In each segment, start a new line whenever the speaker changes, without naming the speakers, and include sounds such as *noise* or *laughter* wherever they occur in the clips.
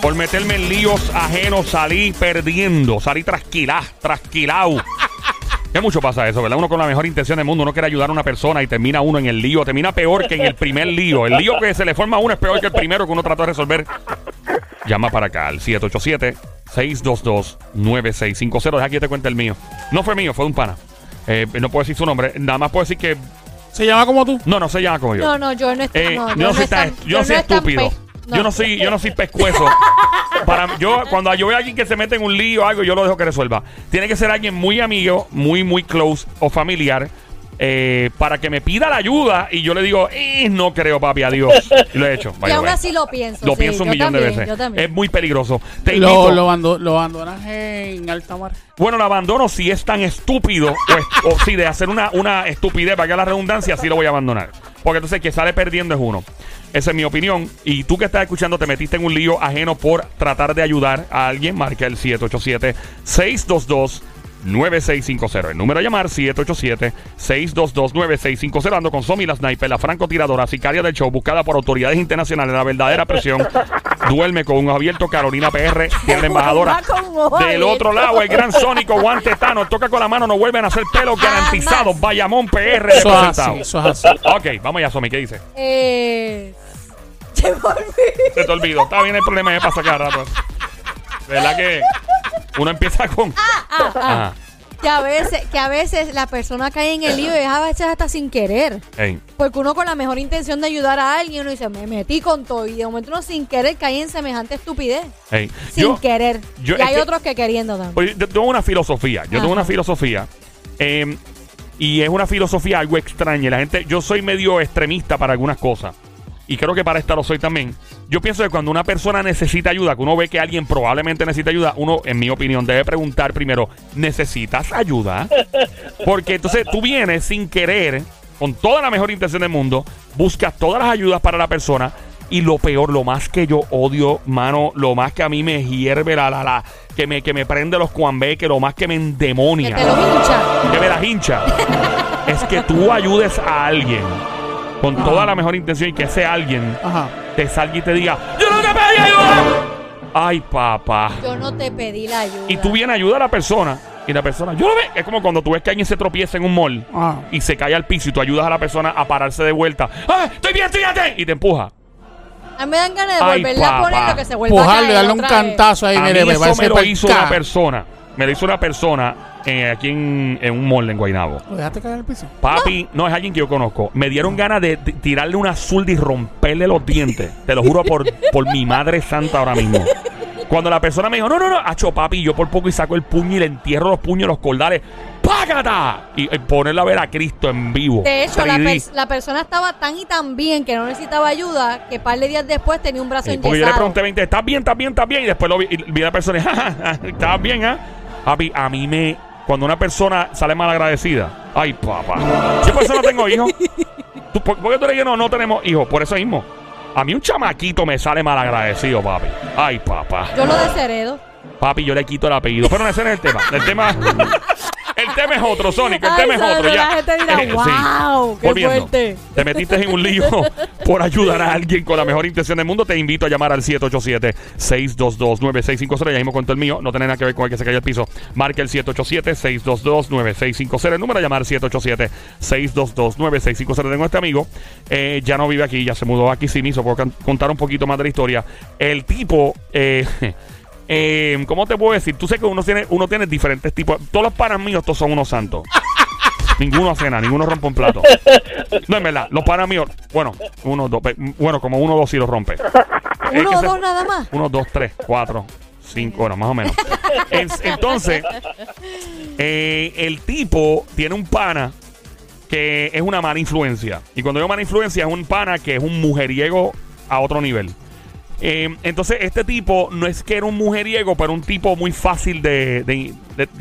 por meterme en líos ajenos, salí perdiendo, salí trasquilá, trasquilao. *laughs* Que mucho pasa eso, ¿verdad? Uno con la mejor intención del mundo, uno quiere ayudar a una persona y termina uno en el lío, termina peor que en el primer lío. El lío que se le forma a uno es peor que el primero que uno trató de resolver. Llama para acá al 787-622-9650. Deja que yo te cuente el mío. No fue mío, fue de un pana. Eh, no puedo decir su nombre, nada más puedo decir que.
¿Se llama como tú?
No, no se llama como yo.
No, no, yo no estoy.
Eh,
no,
yo no soy tan- yo no soy estúpido. Yo no soy, yo no soy pescuezo. *laughs* Para yo, cuando yo veo a alguien que se mete en un lío o algo, yo lo dejo que resuelva. Tiene que ser alguien muy amigo, muy, muy close o familiar. eh, para que me pida la ayuda y yo le digo, "Eh, no creo, papi, adiós. Y lo he hecho.
Y aún así lo pienso.
Lo
sí,
pienso un
yo
millón de veces.
Yo también.
Es muy peligroso. Te
Lo, lo, abando- lo abandonas en alta mar.
Bueno, lo abandono si es tan estúpido o, es- o si de hacer una, una estupidez, para que la redundancia, sí lo voy a abandonar. Porque entonces el que sale perdiendo es uno. Esa es mi opinión. Y tú que estás escuchando te metiste en un lío ajeno por tratar de ayudar a alguien. Marca el 787-622. 9650. El número a llamar 787-622-9650. Ando con Somi la sniper, la francotiradora, sicaria del show, buscada por autoridades internacionales, la verdadera presión. *laughs* Duerme con un abierto Carolina PR, tiene la *laughs* embajadora. Del otro lado, el gran sónico Guante Tano. Toca con la mano, no vuelven a hacer pelos garantizados. Bayamón PR
Eso es
representado.
así, eso es así.
Ok, vamos ya, Somi, ¿qué dice?
Eh. Se me olvidó.
Se te olvidó. Está bien el problema, me pasa cada rato. Verdad que uno empieza con.
Ah,
Ajá.
Que a veces, que a veces la persona cae en el lío y a veces hasta sin querer.
Ey,
Porque uno con la mejor intención de ayudar a alguien, uno dice, me metí con todo. Y de momento uno sin querer cae en semejante estupidez.
ey.
Sin
Yo-
querer.
yo-
y
es
hay
que-
otros que queriendo también.
Yo tengo una filosofía. Yo tengo una filosofía. eh, y es una filosofía algo extraña. La gente, yo soy medio extremista para algunas cosas. Y creo que para esta lo soy también. Yo pienso que cuando una persona necesita ayuda, que uno ve que alguien probablemente necesita ayuda, uno, en mi opinión, debe preguntar primero, ¿necesitas ayuda? Porque entonces tú vienes sin querer, con toda la mejor intención del mundo, buscas todas las ayudas para la persona. Y lo peor, lo más que yo odio, mano, lo más que a mí me hierve la, la, la, que me, que me prende los cuambé, que lo más que me
Que
endemonia,
te lo hincha.
que me la hincha, es que tú ayudes a alguien con toda la mejor intención y que ese alguien
Ajá.
te salga y te diga, yo no te pedí ayuda. Ay, papá.
Yo no te pedí la ayuda.
Y tú vienes a ayudar a la persona y la persona, yo lo ve. Es como cuando tú ves que alguien se tropieza en un mall
Ajá.
y se cae al piso y tú ayudas a la persona a pararse de vuelta. ¡Ah, estoy bien, bien! Y te empuja.
A mí me dan ganas de
Ay,
volverle a poner lo que se vuelva a caer
darle un
otra vez.
cantazo ahí,
a
mire,
mí
me
eso me lo hizo una persona. Me lo hizo una persona eh, aquí en, en un mall en Guaynabo.
¿Lo dejaste caer al piso?
Papi, no es alguien que yo conozco. Me dieron ganas de t- tirarle una azul y romperle los dientes. Te lo juro por, por mi madre santa ahora mismo. Cuando la persona me dijo, no, no, no, hacho papi, yo por poco y saco el puño y le entierro los puños, los cordales. ¡Págata! Y, y ponerle a ver a Cristo en vivo.
De hecho, la,
3D.
pers- la persona estaba tan y tan bien que no necesitaba ayuda que par de días después tenía un brazo
Sí, porque yo le
enyesado.
pregunté 20, ¿estás bien, estás bien, estás bien? Y después lo vi, y vi a la persona y, "Ja, ja, ja, ¿estás bien, ah? Papi, a mí me... Cuando una persona sale mal agradecida, ay, papá. Yo por eso no tengo hijos. ¿Tú, por, por qué tú eres que no, no tenemos hijos? Por eso mismo. A mí un chamaquito me sale mal agradecido, papi. Ay, papá.
Yo lo desheredo.
Papi, yo le quito el apellido. Pero no, ese no es el tema. El tema... El tema es otro, Sonic. El
Ay,
tema es otro. Ya.
la gente dirá,
Eh, sí.
"Wow, qué
Volviendo.
fuerte".
Te metiste en un lío *laughs* por ayudar a alguien con la mejor intención del mundo. Te invito a llamar al 787-622-9650. Ya mismo cuento el mío. No tiene nada que ver con el que se cayó al piso. Marca el 787-622-9650. El número a llamar 787-622-9650. Tengo este amigo. eh, ya no vive aquí. Ya se mudó aquí sí mismo. Puedo can- contar un poquito más de la historia. El tipo... Eh, eh, ¿Cómo te puedo decir? Tú sé que uno tiene, uno tiene diferentes tipos. Todos los panas míos, todos son unos santos. *laughs* Ninguno hace nada, ninguno rompe un plato. No, es verdad, los panas míos, bueno, uno, dos, bueno, como uno, dos sí los rompe. *laughs*
Uno
se-
dos nada más.
Uno, dos, tres, cuatro, cinco, bueno, más o menos. *laughs* Es- entonces, eh, el tipo tiene un pana que es una mala influencia. Y cuando digo mala influencia, es un pana que es un mujeriego a otro nivel. Eh, entonces, este tipo no es que era un mujeriego, pero un tipo muy fácil de,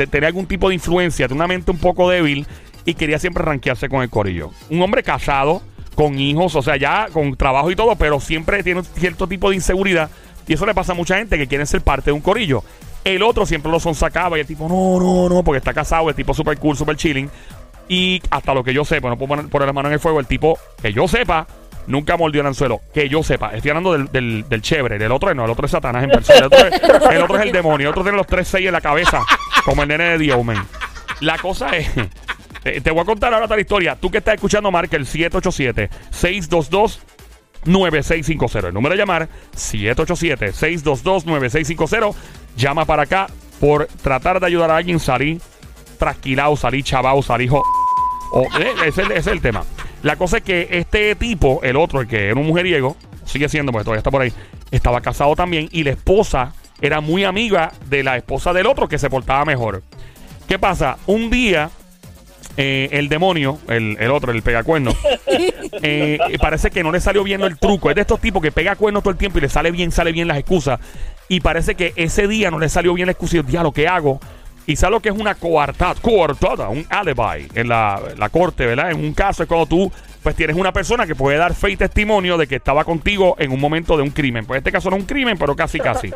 tener algún tipo de influencia, de una mente un poco débil y quería siempre rankearse con el corillo. Un hombre casado, con hijos, o sea, ya con trabajo y todo, pero siempre tiene cierto tipo de inseguridad. Y eso le pasa a mucha gente que quieren ser parte de un corillo. El otro siempre lo sonsacaba y el tipo, no, no, no, porque está casado, el tipo super cool, super chilling. Y hasta lo que yo sepa, no puedo poner, poner la mano en el fuego, el tipo, que yo sepa, nunca mordió el anzuelo. Que yo sepa, estoy hablando del, del, chévere, del otro no, el otro es Satanás en persona. El otro es, el demonio, el otro tiene los tres seis en la cabeza, como el nene de The. La cosa es. eh, Te voy a contar ahora otra historia. Tú que estás escuchando, marca el 787-622. 9650. El número de llamar 787-622-9650. Llama para acá por tratar de ayudar a alguien salir trasquilado, salir chavao, salir jo- o, eh, es el tema. La cosa es que este tipo, el otro, el que era un mujeriego, sigue siendo, porque todavía está por ahí, estaba casado también y la esposa era muy amiga de la esposa del otro que se portaba mejor. ¿Qué pasa? Un día eh, el demonio, el, el otro, el pegacuerno, *laughs* eh, parece que no le salió bien el truco. Es de estos tipos que pega cuernos todo el tiempo y le sale bien, sale bien las excusas. Y parece que ese día no le salió bien la excusa. Y yo, "Diablo, ¿qué hago? Y sabe lo que es una coartada, coartada, un alibi en la, la corte, ¿verdad? En un caso es cuando tú pues tienes una persona que puede dar fe y testimonio de que estaba contigo en un momento de un crimen. Pues este caso no es un crimen, pero casi, casi.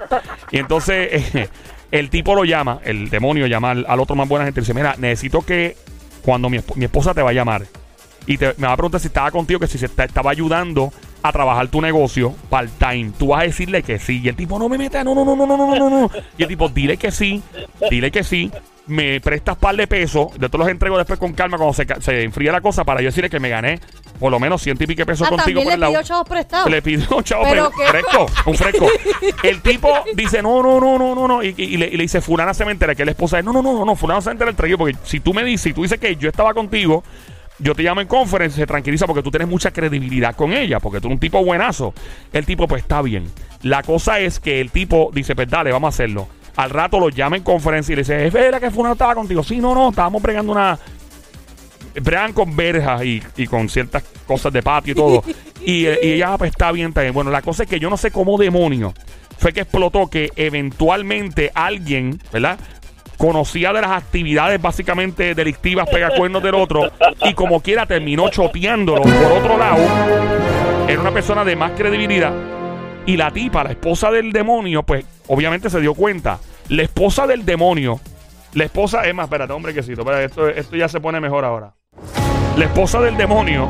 Y entonces eh, el tipo lo llama, el demonio llama al, otro más buena gente y dice, mira, necesito que cuando mi, mi esposa te va a llamar y me va a preguntar si estaba contigo, que si se estaba ayudando a trabajar tu negocio part-time, tú vas a decirle que sí. Y el tipo, no me metas, no, no, no, no, no, no, no, no. Y el tipo, dile que sí, dile que sí. Me prestas par de pesos, de todos los entrego después con calma cuando se, se enfría la cosa para yo decirle que me gané por lo menos ciento y pico pesos
Ah,
contigo por
le
el lado.
pidió chavos prestados.
Le pidió chavo
Pero
pero
qué-
fresco, un fresco. El tipo dice, no, no, no, no, no, no. Y, y le, y le dice, fulana se me entera que la esposa es, no, no, no, no, no, fulana se entera el traído. Porque si tú me dices, si tú dices que yo estaba contigo, yo te llamo en conferencia, se tranquiliza porque tú tienes mucha credibilidad con ella, porque tú eres un tipo buenazo. El tipo, pues está bien. La cosa es que el tipo dice, pues dale, vamos a hacerlo. Al rato lo llama en conferencia y le dice, es verdad que fulano estaba contigo. Sí, no, no, estábamos bregando una, bregan con verjas y, y con ciertas cosas de patio y todo. *laughs* y, y ella, ah, pues está bien, bien. Bueno, la cosa es que yo no sé cómo demonio fue que explotó que eventualmente alguien, ¿verdad? Conocía de las actividades básicamente delictivas pegacuernos del otro y como quiera terminó choteándolo por otro lado. Era una persona de más credibilidad. Y la tipa, la esposa del demonio, pues obviamente se dio cuenta. La esposa del demonio, la esposa, es más, espérate, hombre, que espérate, esto, esto ya se pone mejor ahora. La esposa del demonio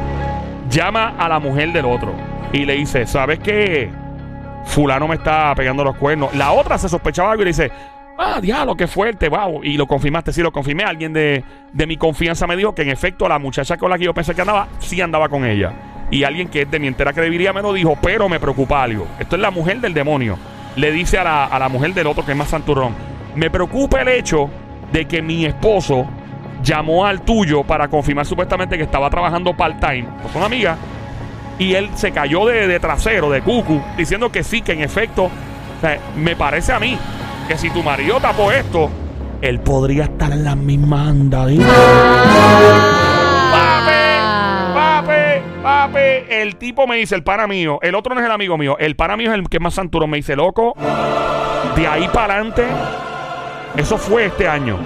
llama a la mujer del otro y le dice, ¿sabes qué? Fulano me está pegando los cuernos. La otra se sospechaba algo y le dice, ah, diablo, qué fuerte, wow. Y lo confirmaste, sí, lo confirmé. Alguien de, de mi confianza me dijo que en efecto la muchacha con la que yo pensé que andaba, sí andaba con ella. Y alguien que es de mi entera credibilidad me lo dijo, pero me preocupa algo. Esto es la mujer del demonio. Le dice a la, a la mujer del otro que es más santurrón, me preocupa el hecho de que mi esposo llamó al tuyo para confirmar supuestamente que estaba trabajando part-time, pues son amigas, y él se cayó de, de trasero, de cucu, diciendo que sí, que en efecto, o sea, me parece a mí que si tu marido tapó esto, él podría estar en las mismas andaditas. Pape, pape, pape. El tipo me dice, el pana mío, el otro no es el amigo mío, el pana mío es el que más santuro. Me dice, loco, de ahí para adelante, eso fue este año.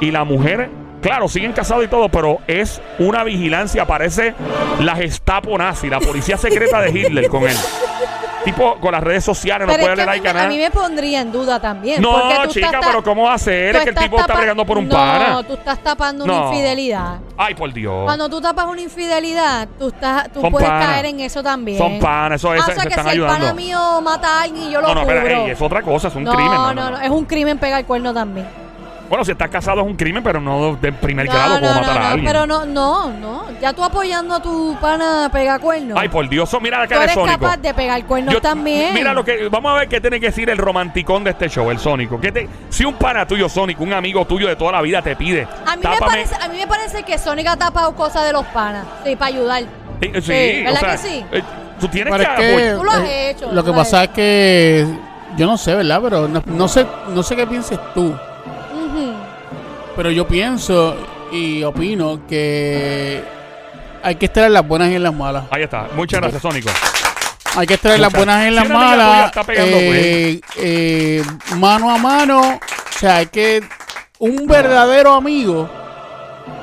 Y la mujer, claro, siguen casados y todo, pero es una vigilancia, parece la Gestapo nazi, la policía secreta de Hitler con él. Tipo, con las redes sociales, no
Pero
puede darle like a
me- a
nada.
mí me pondría en duda también.
No,
tú
chica,
estás
pero ¿cómo
tú
Es que el tipo está bregando por un
no,
pana.
tú estás tapando
No.
una infidelidad.
Ay, por Dios.
Cuando tú tapas una infidelidad, tú estás, tú
Son
puedes caer en eso también.
Son panas, eso es,
Ah, o
se,
sea
se
que
están
si el
ayudando.
pana mío mata a alguien y yo lo
No, no, ey, es otra cosa, es un
no,
crimen.
no, no, es un crimen pegar el cuerno también.
Bueno, si estás casado es un crimen, pero no de primer
No,
grado como
no,
matar
no,
a alguien.
pero no, no, no. Ya tú apoyando a tu pana pegar cuernos.
Ay, por Dios, mira la
tú
cara de
eres
Sónico.
capaz de pegar cuernos
Yo-
también.
Mira lo que. Vamos a ver qué tiene que decir el romanticón de este show, el Sónico. ¿Qué te, si un pana tuyo, Sónico, un amigo tuyo de toda la vida te pide.
A mí, me
tápame-
parece, a mí me parece que Sonic ha tapado cosas de los panas. Sí, para ayudar.
Sí, sí,
Sí,
o
¿verdad
sea,
que sí?
eh, tú tienes
Pero
que.
es que,
apoyar-
Tú lo has
eh,
hecho,
Lo
tú
que
lo has
pasa es que yo no sé, ¿verdad? Pero no, no sé, no sé qué pienses tú. Pero yo pienso y opino que hay que estar en las buenas y en las malas.
Ahí está. Muchas gracias, Sónico.
Hay que estar en las buenas y en las
tuya
malas.
está pegando,
eh, eh, mano a mano. O sea, hay que. Un verdadero amigo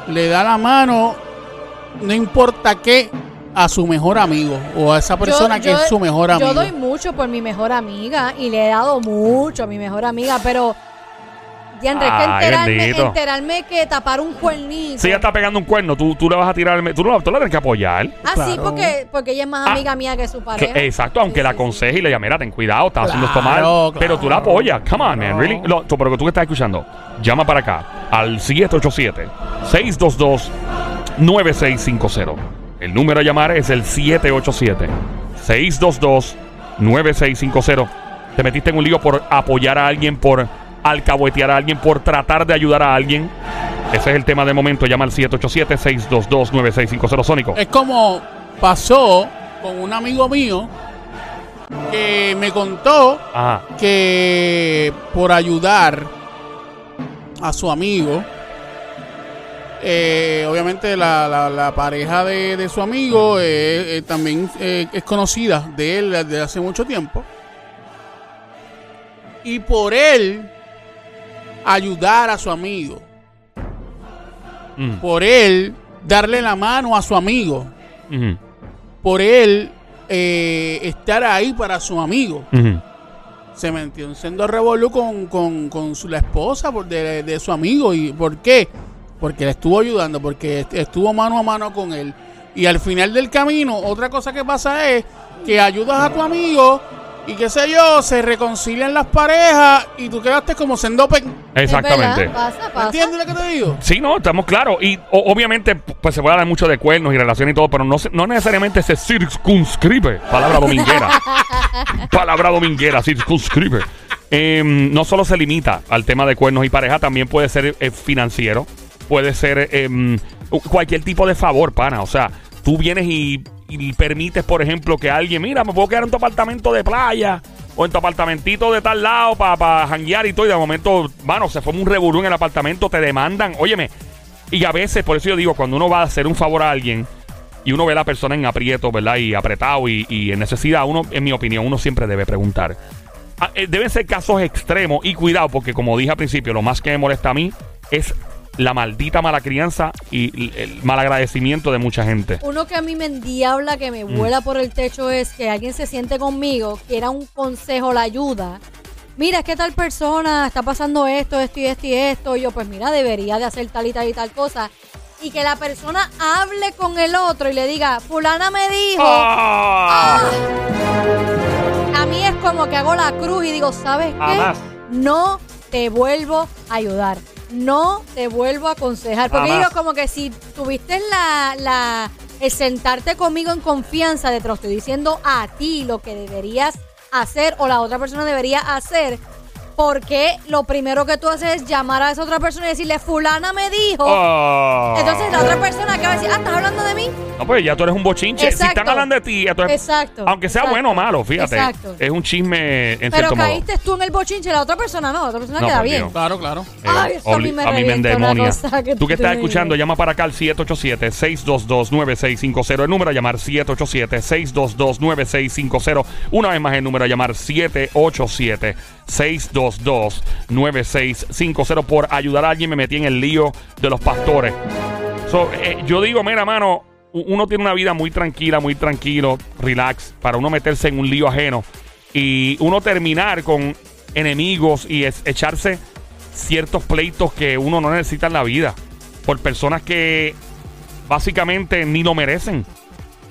le da la mano, no importa qué, a su mejor amigo o a esa persona
Yo-
que
yo-
es su mejor amigo.
Yo doy mucho por mi mejor amiga y le he dado mucho a mi mejor amiga, pero Diandre, es que
Ay,
enterarme,
bendito.
enterarme que tapar un cuernito.
Si ella está pegando un cuerno, tú, tú le vas a tirar. el- Tú, no, tú la tienes que apoyar.
Ah, sí,
Claro.
porque, porque ella es más
Ah,
amiga mía que su
Que-
pareja.
exacto, aunque
Sí,
la
sí, sí.
aconseje y le llame, mira, ten cuidado, estás haciendo esto mal.
Claro,
Pero tú la
claro.
apoyas. Come on, man. Really? Lo- tú, pero tú que estás escuchando, llama para acá al 787-622-9650. El número a llamar es el 787-622-9650. Te metiste en un lío por apoyar a alguien, por alcahuetear a alguien, por tratar de ayudar a alguien. Ese es el tema de momento. Llama al 787-622-9650. Sónico.
Es como pasó con un amigo mío que me contó
Ajá.
que por ayudar a su amigo, eh, obviamente la, la- la pareja de, de su amigo eh, eh, también es conocida de él desde hace mucho tiempo. Y por él ayudar a su amigo,
Mm.
por él darle la mano a su amigo,
Ujú.
por él eh, estar ahí para su amigo.
Ujú.
se metió en sendo revolú con, con, con su, la esposa por- de, de su amigo. ¿Y por qué? Porque le estuvo ayudando, porque est- estuvo mano a mano con él. Y al final del camino, otra cosa que pasa es que ayudas a tu amigo y qué sé yo, se reconcilian las parejas y tú quedaste como sendo pe- ¿Me
Es
Exactamente.
verdad, Pasa, pasa.
entiendes lo que te digo?
Sí, no, estamos claros. Y o- obviamente, pues se puede hablar mucho de cuernos y relaciones y todo, pero no, se- no necesariamente se circunscribe. Palabra dominguera. *laughs* Palabra dominguera, circunscribe. Em, no solo se limita al tema de cuernos y pareja, también puede ser eh, financiero. Puede ser em, cualquier tipo de favor, pana. O sea, tú vienes y, y permites, por ejemplo, que alguien, mira, me puedo quedar en tu apartamento de playa o en tu apartamentito de tal lado para pa janguear y todo. Y de momento, mano, se forma un revolú en el apartamento, te demandan. Óyeme, y a veces, por eso yo digo, cuando uno va a hacer un favor a alguien y uno ve a la persona en aprieto, ¿verdad? Y apretado y, en necesidad, uno, en mi opinión, uno siempre debe preguntar. Ah, eh, deben ser casos extremos y cuidado, porque como dije al principio, lo más que me molesta a mí es la maldita mala crianza y el mal agradecimiento de mucha gente.
Uno que a mí me endiabla, que
Mm.
me vuela por el techo es que alguien se siente conmigo, quiera un consejo, la ayuda. Mira, es que tal persona está pasando esto, esto y esto y esto. Y yo, pues mira, debería de hacer tal y tal y tal cosa. Y que la persona hable con el otro y le diga, fulana me dijo.
¡Ah!
A mí es como que hago la cruz y digo, ¿sabes qué? No te vuelvo a ayudar. No te vuelvo a aconsejar. Porque
Jamás.
digo, como que si tuviste la, la, el sentarte conmigo en confianza de te lo estoy diciendo a ti lo que deberías hacer o la otra persona debería hacer, porque lo primero que tú haces es llamar a esa otra persona y decirle, fulana me dijo.
¡Ah!
Entonces la otra persona que va a decir, ah, ¿estás hablando de mí?
No, pues ya tú eres un bochinche. Si
Exacto.
están hablando de ti, entonces,
Exacto,
aunque sea
exacto.
bueno o malo, fíjate.
Exacto.
Es un chisme en
Pero
cierto modo.
caíste tú en el bochinche, la otra persona no, la otra persona
No,
queda bien.
Dios.
Claro, claro.
Eh,
Ay, eso a mí
obli-
me
a mí me endemonia.
que
Tú que
tú
estás escuchando, llama para acá al 787-622-9650. El número a llamar 787-622-9650. Una vez más el número a llamar 787-622-9650. Por ayudar a alguien me metí en el lío de los pastores. So, eh, yo digo, mira, mano, uno tiene una vida muy tranquila, muy tranquilo, relax, para uno meterse en un lío ajeno y uno terminar con enemigos y es- echarse ciertos pleitos que uno no necesita en la vida por personas que básicamente ni lo merecen.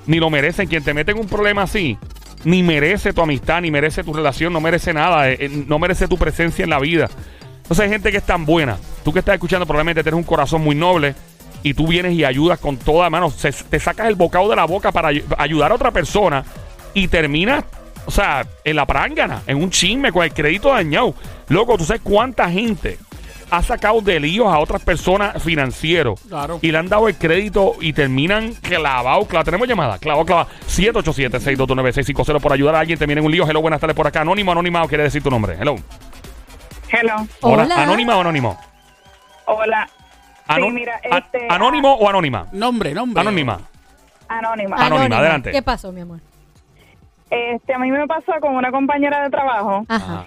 Ni lo merecen. Quien te mete en un problema así, ni merece tu amistad, ni merece tu relación, no merece nada, eh, eh, no merece tu presencia en la vida. Entonces hay gente que es tan buena. Tú que estás escuchando probablemente tienes un corazón muy noble y tú vienes y ayudas con toda mano. Se- te sacas el bocado de la boca para ay- ayudar a otra persona y terminas, o sea, en la prángana, en un chisme con el crédito dañado. Loco, tú sabes cuánta gente ha sacado de líos a otras personas financieros
Claro.
y le han dado el crédito y terminan clavados. Claro, tenemos llamada, clavado, clavado. 787-622-9650 por ayudar a alguien, termina en un lío. Hello, buenas tardes por acá. Anónimo, anónimo, quiere decir tu nombre. Hello.
Hello,
Hola.
Hola.
¿Anónima o anónimo?
hola.
Ano-
sí, mira, este,
¿Anónimo o anónima?
Nombre, nombre.
Anónima.
anónima.
Anónima, adelante.
¿Qué pasó, mi amor?
Este, a mí me pasó con una compañera de trabajo
Ajá.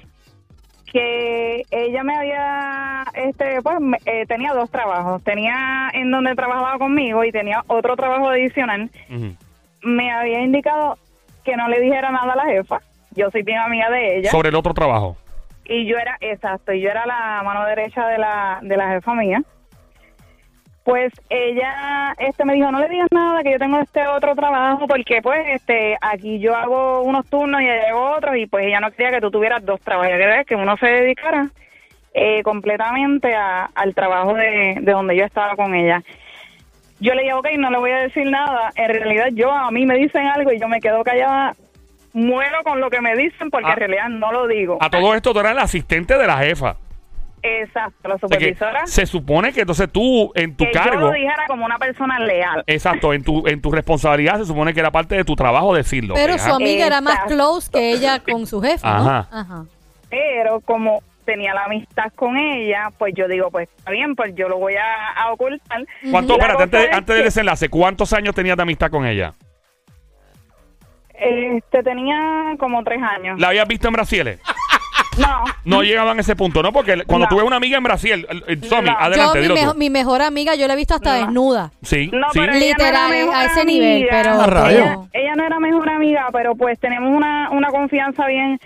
Que ella me había, este, pues, me- eh, tenía dos trabajos. Tenía en donde trabajaba conmigo y tenía otro trabajo adicional. Me había indicado que no le dijera nada a la jefa. Yo soy bien amiga de ella.
Sobre el otro trabajo.
y yo era, exacto, y yo era la mano derecha de la, de la jefa mía. Pues ella este me dijo, no le digas nada, que yo tengo este otro trabajo, porque pues este aquí yo hago unos turnos y ella hago otros, y pues ella no quería que tú tuvieras dos trabajos, ella quería que uno se dedicara eh, completamente a- al trabajo de, de donde yo estaba con ella. Yo le dije, ok, no le voy a decir nada. En realidad yo, a mí me dicen algo y yo me quedo callada, muero con lo que me dicen porque
Ah.
en realidad no lo digo.
A todo esto tú eras el asistente de la jefa.
Exacto, la
O sea que
supervisora.
se supone que entonces tú, en tu
que yo
cargo,
lo dijera como una persona leal.
exacto, en tu, en tu responsabilidad se supone que era parte de tu trabajo decirlo.
Pero su amiga era más close que ella con su jefe, ¿no?
Ajá.
Ajá.
Pero como tenía la amistad con ella, pues yo digo, pues está bien, pues yo lo voy a, a ocultar.
¿Cuánto, espérate, antes,
es
antes del desenlace, ¿cuántos años tenías de amistad con ella?
Este, tenía como tres años.
¿La habías visto en Brasil?
No,
No llegaban a ese punto, ¿no? Porque cuando
No.
tuve una amiga en Brasil, el- el- Somi, adelante,
Yo, mi,
dilo
mejo-
tú.
mi mejor amiga, yo la he visto hasta
No.
desnuda.
Sí,
No,
sí.
pero- Ella no
Literal,
era mejor
a ese nivel,
amiga.
pero...
A rayos.
pero-
ella no era mejor amiga, pero pues tenemos una, una confianza bien.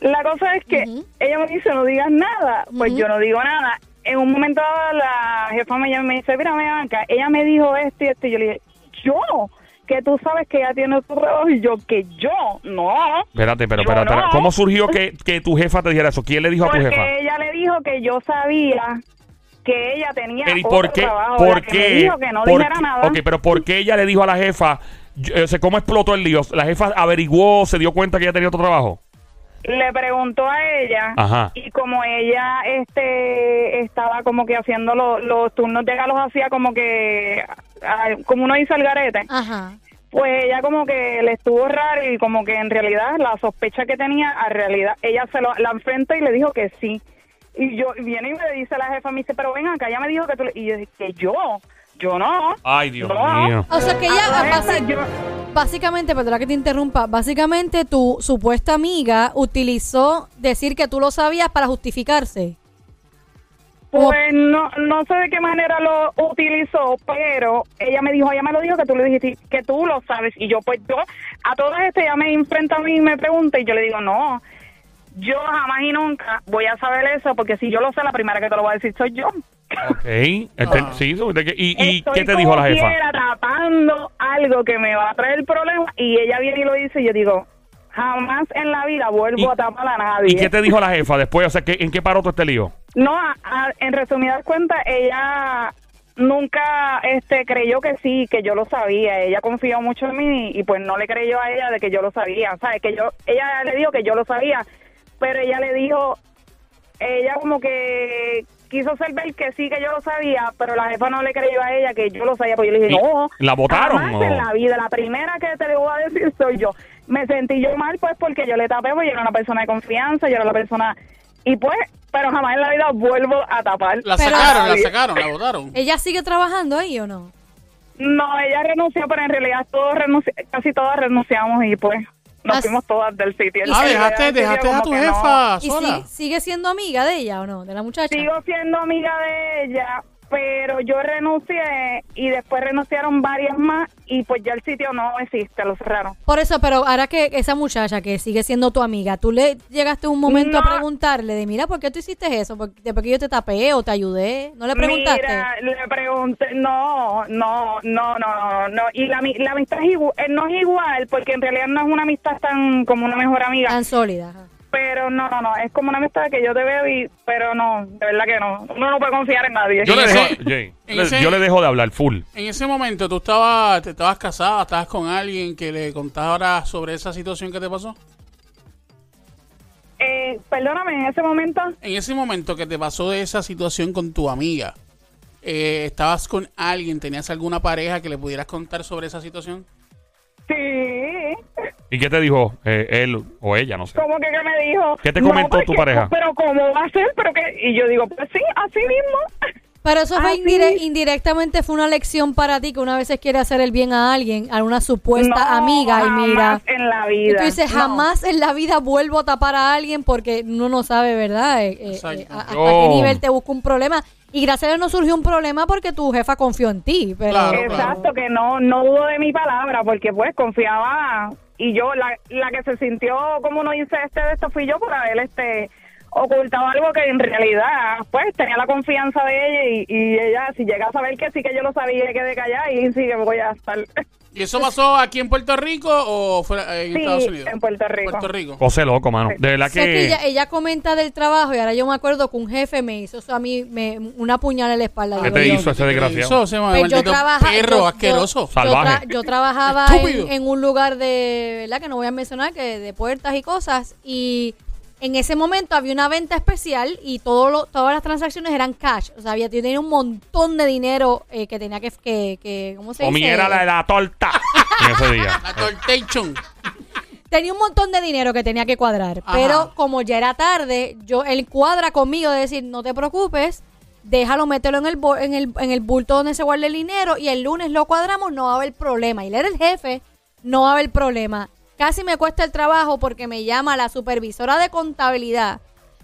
La cosa es que ella me dice, no digas nada. Pues yo no digo nada. En un momento dado, la jefa me llama y me dice, mira, Bianca, ella me dijo esto y esto. Y yo le dije, ¿yo? Que tú sabes que ella tiene otro trabajo. Y yo, que yo, no.
Espérate, pero espérate, espérate.
no.
¿Cómo surgió que, *laughs* que tu jefa te dijera eso? ¿Quién le dijo a tu jefa?
ella le dijo que yo sabía que ella tenía
Pero, ¿Y
otro
qué?
trabajo.
¿Por
que
qué?
dijo que no
¿Por
dijera nada.
Ok, pero ¿por qué ella le dijo a la jefa? yo- o sea, ¿Cómo explotó el lío? ¿La jefa averiguó, se dio cuenta que ella tenía otro trabajo?
Le preguntó a ella
Ajá.
y como ella este estaba como que haciendo lo- los turnos de ella los hacía como que ah, como uno dice el garete
Ajá.
pues ella como que le estuvo raro y como que en realidad la sospecha que tenía a realidad ella se lo la enfrenta y le dijo que sí y yo y viene y me dice la jefa me dice pero ven acá ella me dijo que tú le-". y yo dije que yo yo no
Ay, Dios
No.
mío.
O sea que ella,
yo-
básicamente, perdona que te interrumpa, básicamente tu supuesta amiga utilizó decir que tú lo sabías para justificarse.
Pues no, no sé de qué manera lo utilizó, pero ella me dijo, ella me lo dijo que tú le dijiste que tú lo sabes. Y yo, pues yo, a todas estas, ella me enfrenta a mí y me pregunta y yo le digo, no, yo jamás y nunca voy a saber eso porque si yo lo sé, la primera que te lo voy a decir soy yo.
Ok. Ente- sí, ¿de qué- ¿y, y
Estoy
qué te dijo la jefa?
quiera tapando algo que me va a traer problemas y ella viene y lo dice y yo digo, jamás en la vida vuelvo
¿Y-
a tapar a nadie.
¿Y qué te dijo la jefa después? O sea, ¿qué- ¿en qué paró todo este lío?
No, a- a- en resumidas cuentas, ella nunca este creyó que sí, que yo lo sabía. Ella confió mucho en mí y pues no le creyó a ella de que yo lo sabía. ¿Sabes? Que yo, ella le dijo que yo lo sabía, pero ella le dijo, ella como que quiso hacer ver que sí, que yo lo sabía, pero la jefa no le creyó a ella que yo lo sabía. Pues yo le dije,
¿Y
no.
la votaron
jamás
o?
en la vida, la primera que te lo voy a decir soy yo. Me sentí yo mal pues porque yo le tapé, porque yo era una persona de confianza, yo era la persona... Y pues, pero jamás en la vida vuelvo a tapar.
La
Pero-
sacaron, la sacaron, la votaron. *laughs*
¿Ella sigue trabajando ahí o no?
No, ella renunció, pero en realidad todos renunci- casi todas renunciamos y pues nos fuimos todas del sitio.
Ah, dejaste, dejaste a tu
que no.
jefa
¿Y
sola.
si- sigue siendo amiga de ella o no? De la muchacha.
Sigo siendo amiga de ella, pero yo renuncié y después renunciaron varias más y pues ya el sitio no existe, lo cerraron.
Por eso, pero ahora que esa muchacha que sigue siendo tu amiga, tú le llegaste un momento a preguntarle de, mira, ¿por qué tú hiciste eso? ¿Por, ¿De por qué yo te tapé o te ayudé? ¿No le preguntaste?
Mira, le pregunté, no, no, no, no, no. Y la, la amistad es igual, no es igual porque en realidad no es una amistad tan como una mejor amiga.
Tan sólida. ajá.
Pero no, no, no, es como una amistad que yo te veo y, pero no, de verdad que no. Uno no puede confiar en nadie.
Yo le, dejo,
ese-
Jay,
en
le-
ese-
yo le dejo de hablar full.
En ese momento, ¿tú estabas, te estabas casada, estabas con alguien que le contara sobre esa situación que te pasó?
Eh, perdóname, en ese momento,
En ese momento que te pasó de esa situación con tu amiga, eh, ¿estabas con alguien, tenías alguna pareja que le pudieras contar sobre esa situación?
sí.
¿Y qué te dijo eh, él o ella? No sé.
¿Cómo que, que me dijo?
¿Qué te
No,
comentó
porque-
tu pareja?
Pero ¿cómo va a ser? ¿Pero qué? Y yo digo, pues sí, así mismo.
Pero eso fue indire- indirectamente fue una lección para ti que una vez se quiere hacer el bien a alguien, a una supuesta
No,
amiga y mira.
jamás en la vida.
Y tú dices,
No.
jamás en la vida vuelvo a tapar a alguien porque uno no sabe, ¿verdad? Eh, eh, eh, a- hasta qué nivel te busca un problema. Y gracias a Dios no surgió un problema porque tu jefa confió en ti. Pero,
Claro,
Exacto, que no no dudo de mi palabra porque pues confiaba y yo la, la que se sintió como uno dice este de esto fui yo por haber este ocultaba algo que en realidad, pues, tenía la confianza de ella y, y ella, si llega a saber que sí que yo lo sabía, que de callar y sí que voy a estar.
¿Y eso pasó aquí en Puerto Rico o fuera en
Sí,
Estados Unidos?
en Puerto Rico.
Puerto Rico.
José loco, mano. De verdad
Sé que
que.
ella, ella comenta del trabajo y ahora yo me acuerdo que un jefe me hizo eso a mí, me, una puñal en la espalda.
¿Qué
Yo
te
digo,
hizo ese desgraciado?
Llama
Pues yo trabaja-
perro
yo- yo-
asqueroso.
Yo,
Salvaje.
tra- yo trabajaba en, en un lugar de, ¿verdad? Que no voy a mencionar, que de puertas y cosas. Y en ese momento había una venta especial y todo lo- todas las transacciones eran cash. O sea, había yo tenía un montón de dinero eh, que tenía que, que, que ¿cómo se dice?
Comiera la de la torta *laughs* en ese día.
La tortation.
Tenía un montón de dinero que tenía que cuadrar.
Ajá.
Pero como ya era tarde, yo él cuadra conmigo de decir, no te preocupes, déjalo, mételo en el, en el, en el bulto donde se guarda el dinero y el lunes lo cuadramos, no va a haber problema. Y él era el jefe, no va a haber problema. Casi me cuesta el trabajo porque me llama la supervisora de contabilidad.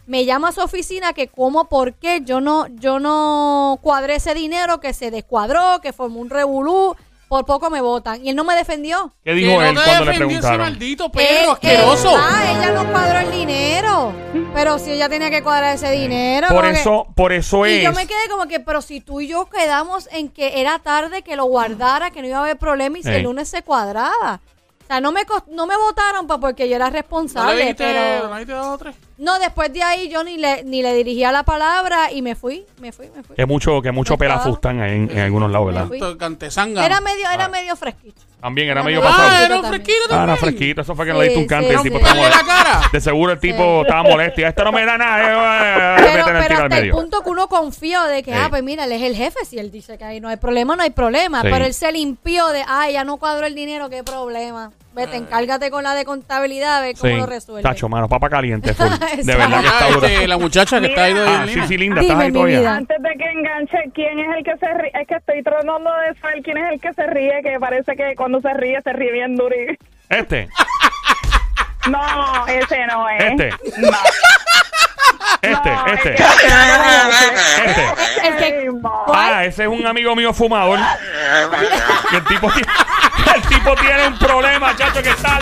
Me llama a su oficina que cómo, por qué yo no, yo no cuadré ese dinero, que se descuadró, que formó un revolú, por poco me votan. Y él no me defendió.
¿Qué dijo
Que
él
no te
cuando le
defendió ese
preguntaron?
maldito perro
Eh,
asqueroso.
eh, ah, ella no cuadró el dinero. Pero si ella tenía que cuadrar ese dinero.
Por
como que-
eso, por eso
y
es.
yo me quedé como que, pero si tú y yo quedamos en que era tarde, que lo guardara, que no iba a haber problema y si
Ey.
el lunes se cuadraba. O sea, no me, cos- no me votaron pa- porque yo era
¿No le
responsable,
dijiste,
pero...
¿no le dijiste dos o tres?
No, después de ahí yo ni le, ni le dirigía la palabra y me fui, me fui, me fui.
Que mucho, que mucho
No estaba.
pelafustán hay en, en algunos lados, ¿verdad?
fui.
Tanto Cantezanga.
Era medio, era medio fresquito.
También era
Era
medio pasado.
Ah,
Fresquito
era un
también.
fresquito
Ah,
también.
era fresquito. Eso fue que
Sí,
le diste un cante y el
sí,
tipo
sí.
estaba
Dale la
molesto.
cara.
De seguro el tipo estaba molesto y esto no me da nada. eh, *laughs* eh,
Pero,
a
pero
tirar al
hasta el
medio.
punto que uno confió de que, ah, pues mira, él es el jefe. Si él dice que ahí no hay problema, no hay problema.
Sí.
Pero él se limpió de, ah, ya no cuadro el dinero, qué problema. Vete, encárgate con la de contabilidad, a ver cómo
Sí.
lo resuelve.
Tacho, mano, papa caliente. full. *laughs* De verdad que está
Ah,
duro.
este, la muchacha que está ahí de
Ah, sí, sí, linda.
Dime,
¿Estás ahí
mi
todavía?
vida.
Antes de que enganche, ¿quién es el que se ríe? Es que estoy tratando de saber quién es el que se ríe, que parece que cuando se ríe, se ríe bien duro. y-
Este, *laughs*
No, ese no es.
Este.
No.
este,
No,
este,
es.
este.
El que,
Ay, no.
Ah, ese es un amigo mío fumador. *laughs* Que el tipo, tiene- el tipo tiene un problema, chacho, que está.